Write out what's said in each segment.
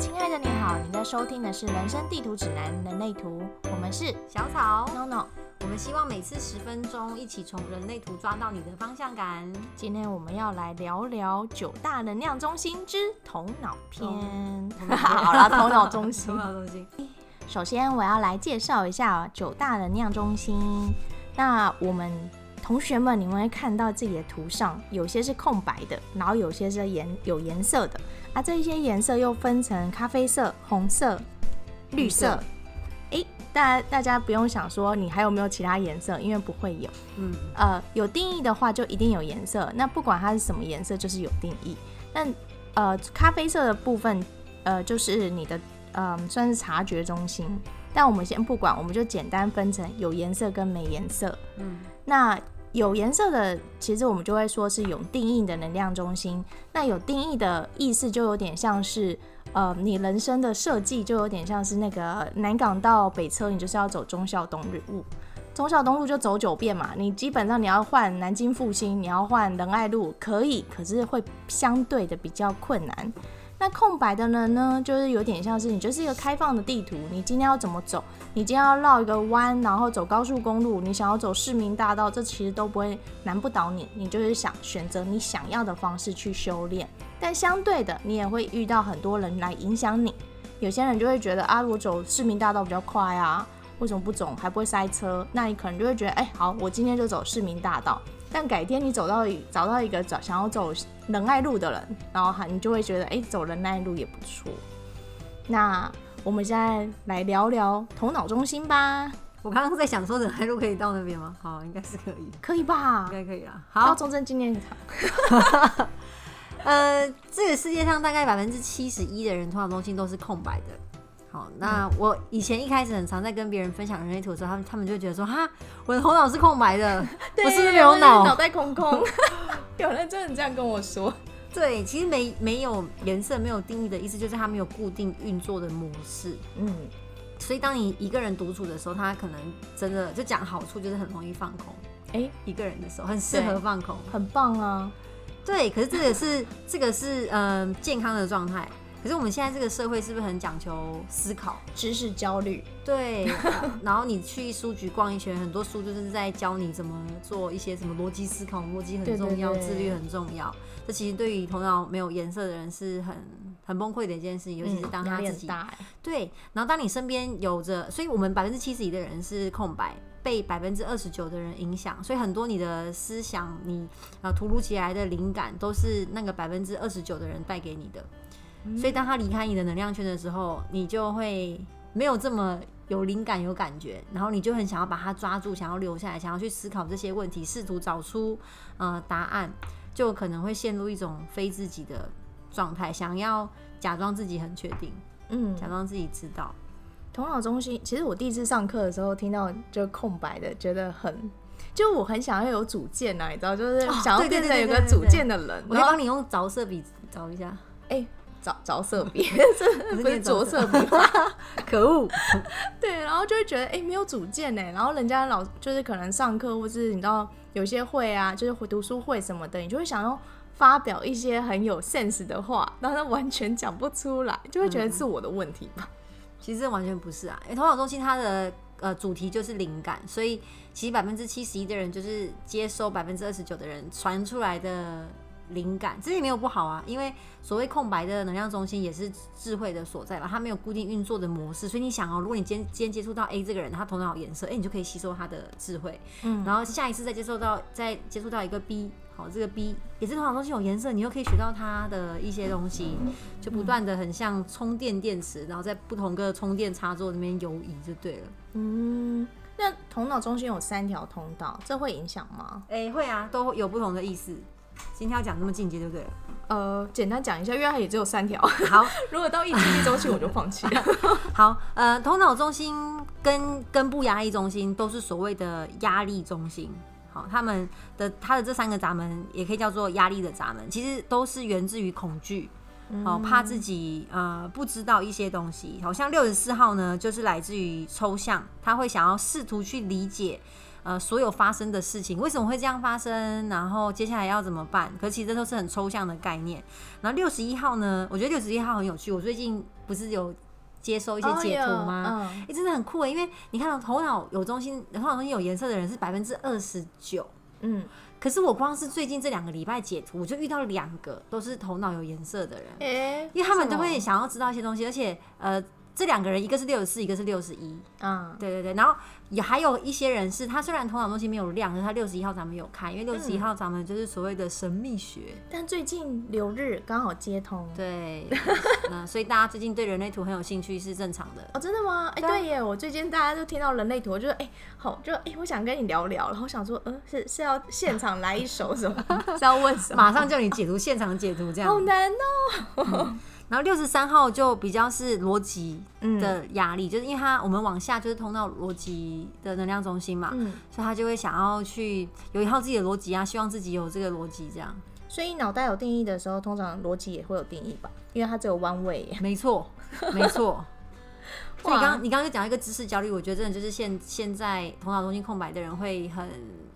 亲爱的你好，你在收听的是《人生地图指南：人类图》，我们是小草，No No。我们希望每次十分钟，一起从人类图抓到你的方向感。今天我们要来聊聊九大能量中心之头脑篇。好啦，头脑中心头。脑中心，首先，我要来介绍一下九大能量中心。那我们同学们，你们会看到自己的图上，有些是空白的，然后有些是颜有颜色的。啊，这一些颜色又分成咖啡色、红色、绿色。诶，大大家不用想说你还有没有其他颜色，因为不会有。嗯，呃，有定义的话就一定有颜色，那不管它是什么颜色，就是有定义。那呃，咖啡色的部分，呃，就是你的呃，算是察觉中心。但我们先不管，我们就简单分成有颜色跟没颜色。嗯，那有颜色的，其实我们就会说是有定义的能量中心。那有定义的意思，就有点像是，呃，你人生的设计就有点像是那个南港到北车，你就是要走忠孝东路。忠孝东路就走九遍嘛，你基本上你要换南京复兴，你要换仁爱路，可以，可是会相对的比较困难。那空白的人呢，就是有点像是你就是一个开放的地图，你今天要怎么走？你今天要绕一个弯，然后走高速公路，你想要走市民大道，这其实都不会难不倒你，你就是想选择你想要的方式去修炼。但相对的，你也会遇到很多人来影响你，有些人就会觉得啊，我走市民大道比较快啊，为什么不走？还不会塞车？那你可能就会觉得，哎、好，我今天就走市民大道。但改天你走到一找到一个找想要走仁爱路的人，然后你就会觉得，哎、走仁爱路也不错。那我们现在来聊聊头脑中心吧，我刚刚在想说仁爱路可以到那边吗？好，应该是可以，可以吧应？该可以啦。好，到中正纪念堂。呃，这个世界上大概百分之七十一的人头脑中心都是空白的。好，那我以前一开始很常在跟别人分享人类图的时候，他们他们就会觉得说，哈，我的头脑是空白的，我是不是没有脑？脑袋空空。有人真的这样跟我说。对，其实没没有颜色、没有定义的意思，就是它没有固定运作的模式。嗯，所以当你一个人独处的时候，他可能真的就讲好处，就是很容易放空。哎、一个人的时候很适合放空。很棒啊。对，可是这个是这个是嗯、呃健康的状态。可是我们现在这个社会是不是很讲求思考？知识焦虑。对，然后你去书局逛一圈，很多书就是在教你怎么做一些什么逻辑思考，逻辑很重要，对自律很重要。这其实对于头脑没有颜色的人是很很崩溃的一件事情，尤其是当他自己大、欸。对，然后当你身边有着，所以我们百分之七十一的人是空白，被百分之二十九的人影响，所以很多你的思想，你啊突如其来的灵感，都是那个百分之二十九的人带给你的。所以当他离开你的能量圈的时候，你就会没有这么有灵感、有感觉，然后你就很想要把他抓住，想要留下来，想要去思考这些问题，试图找出呃答案，就可能会陷入一种非自己的状态，想要假装自己很确定。嗯，假装自己知道。头脑中心，其实我第一次上课的时候听到就空白的，觉得很，就我很想要有主见啊，你知道，就是哦想要变成有个主见的人。我可以帮你用着色笔找一下，哎，着 着色笔，不不是着着色笔。可恶！对，然后就会觉得哎、没有主见呢，然后人家老就是可能上课或是你知道有些会啊，就是回读书会什么的，你就会想要发表一些很有 sense 的话，但是完全讲不出来，就会觉得是我的问题吧。其实完全不是啊，因为头脑中心它的呃主题就是灵感，所以其实百分之七十一的人就是接收百分之二十九的人传出来的灵感，这也没有不好啊，因为所谓空白的能量中心也是智慧的所在吧，它没有固定运作的模式，所以你想哦，如果你今天今天接触到 A 这个人，他头脑有颜色，哎、你就可以吸收他的智慧，嗯然后下一次再接受到再接触到一个 B，好，这个 B 也是头脑中心有颜色，你又可以学到他的一些东西，就不断的很像充电电池，然后在不同个充电插座那边游移就对了。嗯，那头脑中心有三条通道，这会影响吗？哎、会啊，都有不同的意思。今天要讲这么进阶，对不对？呃，简单讲一下，因为它也只有三条。好，如果到一集一周期，我就放弃了。好，呃，头脑中心跟根部压力中心都是所谓的压力中心。好，他们的他的这三个闸门也可以叫做压力的闸门，其实都是源自于恐惧。哦，怕自己呃不知道一些东西。好像六十四号呢，就是来自于抽象，他会想要试图去理解呃所有发生的事情，为什么会这样发生，然后接下来要怎么办？可其实这都是很抽象的概念。然后六十一号呢，我觉得六十一号很有趣。我最近不是有接收一些解图吗？嗯哎、真的很酷诶，因为你看到头脑有中心，头脑中心有颜色的人是百分之二十九。嗯，可是我光是最近这两个礼拜解图，我就遇到两个都是头脑有颜色的人，哎、因为他们都会想要知道一些东西，而且呃，这两个人一个是六十四，一个是六十一，嗯，对对对，然后也还有一些人是他虽然头脑中心没有亮，可是他六十一号咱们有看，因为六十一嗯号咱们就是所谓的神秘学，但最近留日刚好接通。对，嗯所以大家最近对人类图很有兴趣是正常的。哦，真的吗？哎、对耶！我最近大家都听到人类图，我就说，哎、好，就哎、我想跟你聊聊，然后想说，呃，是是要现场来一首什么？是要问什么？马上叫你解读，现场解读这样。好难哦、然后六十三号就比较是逻辑嗯的压力，就是因为他我们往下就是通到逻辑的能量中心嘛，嗯，所以他就会想要去有一套自己的逻辑啊，希望自己有这个逻辑这样。所以脑袋有定义的时候，通常逻辑也会有定义吧？因为它只有 one way。没错，没错。所以刚你刚刚就讲一个知识焦虑，我觉得真的就是现现在头脑中心空白的人会很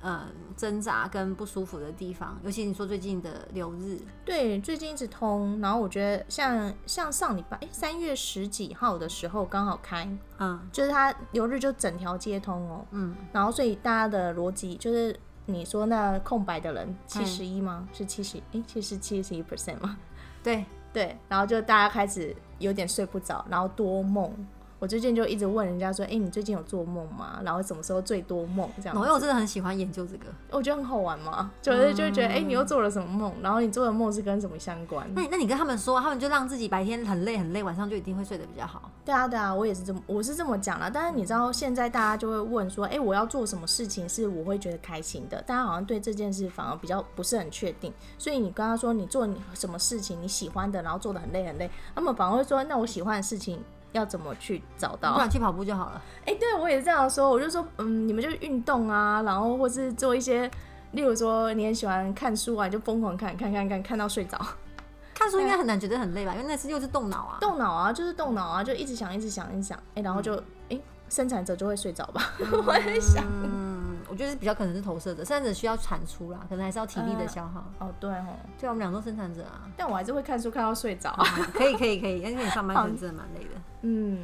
呃挣扎跟不舒服的地方，尤其你说最近的流日，对，最近一直通，然后我觉得像像上礼拜，哎，三月十几号的时候刚好开，嗯就是它流日就整条街通哦，嗯，然后所以大家的逻辑就是你说那空白的人七嗯十一吗？是七十？哎，其实七十一 percent 吗？对，对，然后就大家开始有点睡不着，然后多梦。我最近就一直问人家说，哎，你最近有做梦吗？然后什么时候最多梦？这样子因为我真的很喜欢研究这个。我觉得很好玩嘛，就是就会觉得，哎、嗯你又做了什么梦？然后你做的梦是跟什么相关？那你那你跟他们说，他们就让自己白天很累很累，晚上就一定会睡得比较好。对啊，对啊，我也是这么，我是这么讲了。但是你知道，现在大家就会问说，哎、我要做什么事情是我会觉得开心的？大家好像对这件事反而比较不是很确定。所以你跟他说你做你什么事情你喜欢的，然后做的很累很累，他们反而会说，那我喜欢的事情要怎么去找到不到？然去跑步就好了。哎、对我也是这样说，我就说，嗯，你们就运动啊，然后或是做一些，例如说你很喜欢看书啊，你就疯狂看，看看看看到睡着。看书应该很难觉得很累吧？因为那是又是动脑啊。动脑啊，就是动脑啊，就一直想，一直想，一直想，哎、然后就哎、生产者就会睡着吧。我在想，嗯，我觉得是比较可能是投射者，生产者需要产出啦，可能还是要体力的消耗。哦对哦，对啊，我们俩都生产者啊。但我还是会看书看到睡着。可以可以可以，因为你上班可能真的蛮累的。嗯，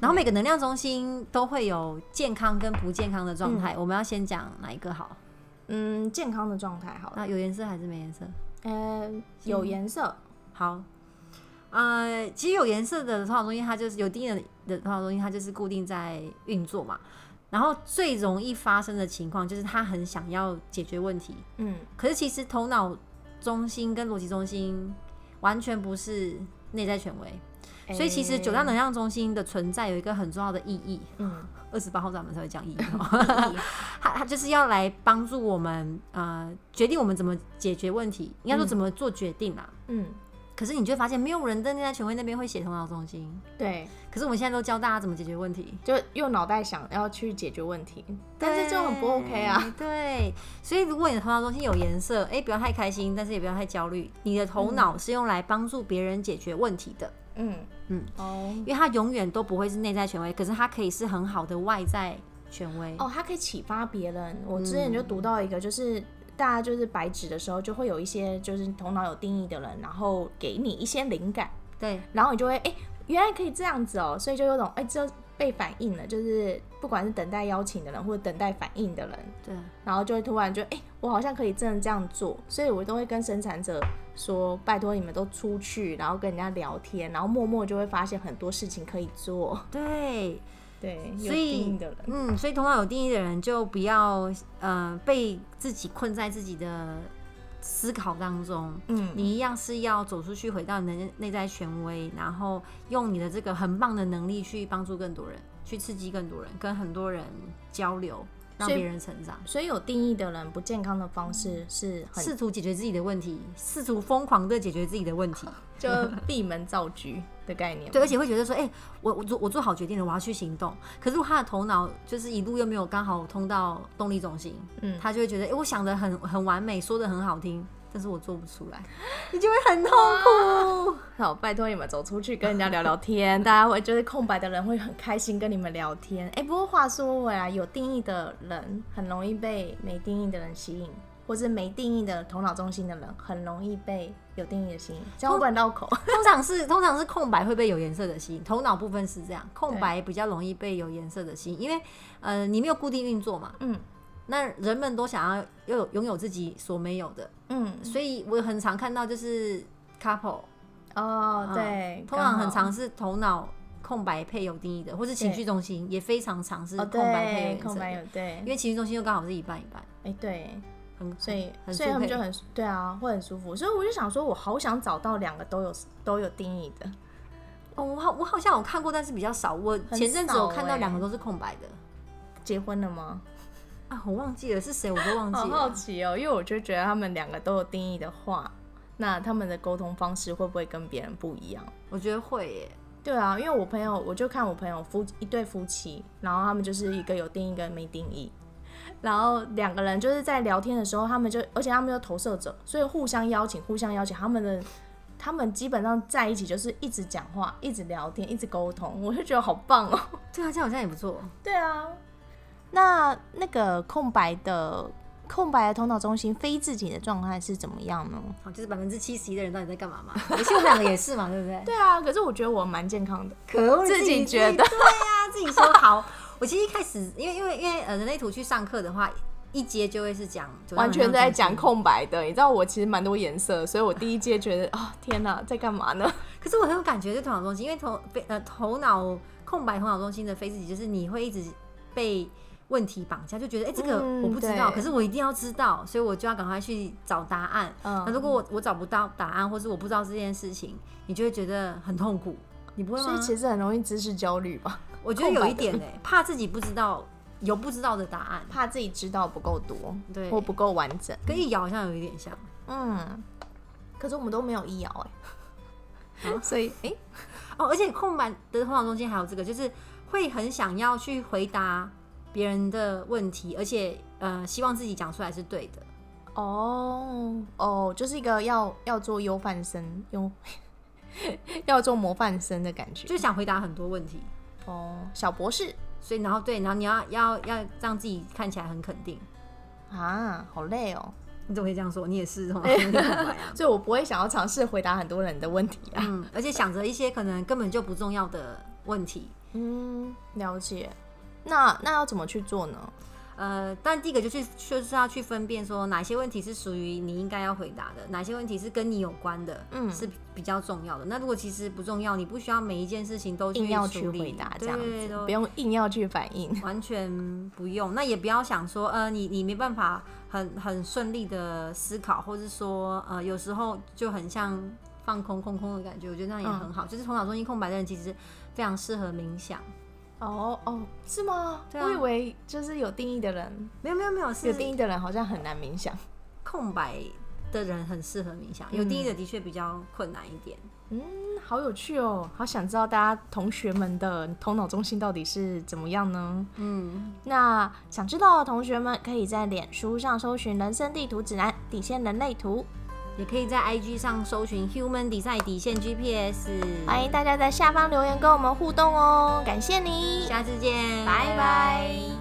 然后每个能量中心都会有健康跟不健康的状态，我们要先讲哪一个好？嗯，健康的状态好，那有颜色还是没颜色？呃，有颜色，好，呃，其实有颜色的头脑中心，它就是有定义的的头脑中心，它就是固定在运作嘛。然后最容易发生的情况就是他很想要解决问题，嗯，可是其实头脑中心跟逻辑中心完全不是内在权威，所以其实九大能量中心的存在有一个很重要的意义。嗯，二十八号咱们才会讲意义。哦，它它就是要来帮助我们呃决定我们怎么解决问题，应该说怎么做决定啦。嗯，可是你就会发现，没有人在内在权威那边会写头脑中心。对，可是我们现在都教大家怎么解决问题，就用脑袋想要去解决问题，但是就很不 OK 啊。对。所以如果你的头脑中心有颜色，哎、不要太开心，但是也不要太焦虑。你的头脑是用来帮助别人解决问题的，嗯嗯，哦因为它永远都不会是内在权威，可是它可以是很好的外在权威。哦，它可以启发别人。我之前就读到一个，就是。大家就是白纸的时候，就会有一些就是头脑有定义的人，然后给你一些灵感，对，然后你就会哎、原来可以这样子哦，所以就有种哎、这被反应了，就是不管是等待邀请的人或者等待反应的人，对，然后就会突然觉得哎、我好像可以真的这样做，所以我都会跟生产者说，拜托你们都出去，然后跟人家聊天，然后默默就会发现很多事情可以做。对，对，有所以定义的人，嗯，所以头脑有定义的人就不要呃被自己困在自己的思考当中。嗯，你一样是要走出去，回到你的内在权威，然后用你的这个很棒的能力去帮助更多人，去刺激更多人，跟很多人交流，让别人成长，所以有定义的人不健康的方式是试图解决自己的问题，试图疯狂的解决自己的问题。就闭门造车的概念。对，而且会觉得说，哎、我我做我做好决定了，我要去行动。可是如果他的头脑就是一路又没有刚好通到动力中心，嗯，他就会觉得，哎、我想的很很完美，说的很好听，但是我做不出来，你就会很痛苦。好，拜托你们走出去跟人家聊聊天，大家会就是空白的人会很开心跟你们聊天。哎、不过话说回来，有定义的人很容易被没定义的人吸引，或是没定义的头脑中心的人很容易被有定义的吸引。这样会不会很绕口？通常是通常是空白会被有颜色的吸引，头脑部分是这样，空白比较容易被有颜色的吸引，因为呃你没有固定运作嘛，嗯那人们都想要有拥有自己所没有的，嗯，所以我很常看到就是 couple，哦，对，通常很常是头脑空白配有定义的，或是情绪中心也非常常是哦，空白配有对，颜色的，空白有对。因，为情绪中心又刚好是一半一半，哎、对，很所以很所以他们就很对啊，会很舒服。所以我就想说，我好想找到两个都有都有定义的。哦，我好我好像有看过，但是比较少。我前阵子我看到欸。两个都是空白的。结婚了吗？啊，我忘记了是谁，我都忘记好了。好奇哦，因为我就觉得他们两个都有定义的话，那他们的沟通方式会不会跟别人不一样？我觉得会耶，对啊，因为我朋友，我就看我朋友夫一对夫妻，然后他们就是一个有定义，一个没定义，然后两个人就是在聊天的时候，他们就，而且他们又投射者，所以互相邀请，互相邀请，他们的他们基本上在一起就是一直讲话，一直聊天，一直沟通，我就觉得好棒哦。对啊，这样好像也不错。对啊，那那个空白的空白的头脑中心非自己的状态是怎么样呢？好，就是百分之七十一的人到底在干嘛嘛？其实我们两个也是嘛，对不对？对啊，可是我觉得我蛮健康的。可恶，自己觉得对呀、自己说好。我其实一开始，因为因为因为呃，人类图去上课的话，一节就会是讲完全在讲空。白的，你知道我其实蛮多颜色，所以我第一届觉得啊、天哪，在干嘛呢？可是我很有感觉，就头脑中心，因为头非呃头脑空白头脑中心的非自己，就是你会一直被问题绑架，就觉得哎、诶这个嗯我不知道，对可是我一定要知道，所以我就要赶快去找答案。嗯那如果我我找不到答案，或是我不知道这件事情，你就会觉得很痛苦。你不会吗？所以其实很容易知识焦虑吧，我觉得有一点怕自己不知道有不知道的答案，怕自己知道不够多，对或不够完整。跟易遥好像有一点像。嗯，可是我们都没有易遥哎，所以哎、哦，而且空白的头脑中间还有这个，就是会很想要去回答别人的问题，而且呃，希望自己讲出来是对的。哦哦，就是一个要要做优范生，优 要做模范生的感觉。就想回答很多问题，哦，小博士所以然后对，然后你要要要让自己看起来很肯定。啊，好累哦，你怎么可以这样说？你也是。所以我不会想要尝试回答很多人的问题啊。嗯，而且想着一些可能根本就不重要的问题。嗯，了解。那那要怎么去做呢？呃，但第一个就是就是要去分辨说哪些问题是属于你应该要回答的，哪些问题是跟你有关的，嗯是比较重要的。那如果其实不重要，你不需要每一件事情都去硬要去回答这样子，不用硬要去反应。完全不用。那也不要想说，呃，你你没办法很很顺利的思考，或是说，呃，有时候就很像放空空空的感觉。我觉得那样也很好，就是头脑中心空白的人其实非常适合冥想。哦哦，是吗？对啊我以为就是有定义的人，没有没有没有，是有定义的人好像很难冥想。空白的人很适合冥想，有定义的的确比较困难一点。嗯，好有趣哦，好想知道大家同学们的头脑中心到底是怎么样呢？嗯，那想知道的同学们可以在脸书上搜寻“人生地图指南”底线人类图，也可以在 IG 上搜寻 Human Design 底线 GPS。欢迎大家在下方留言跟我们互动哦，感谢你，下次见，拜拜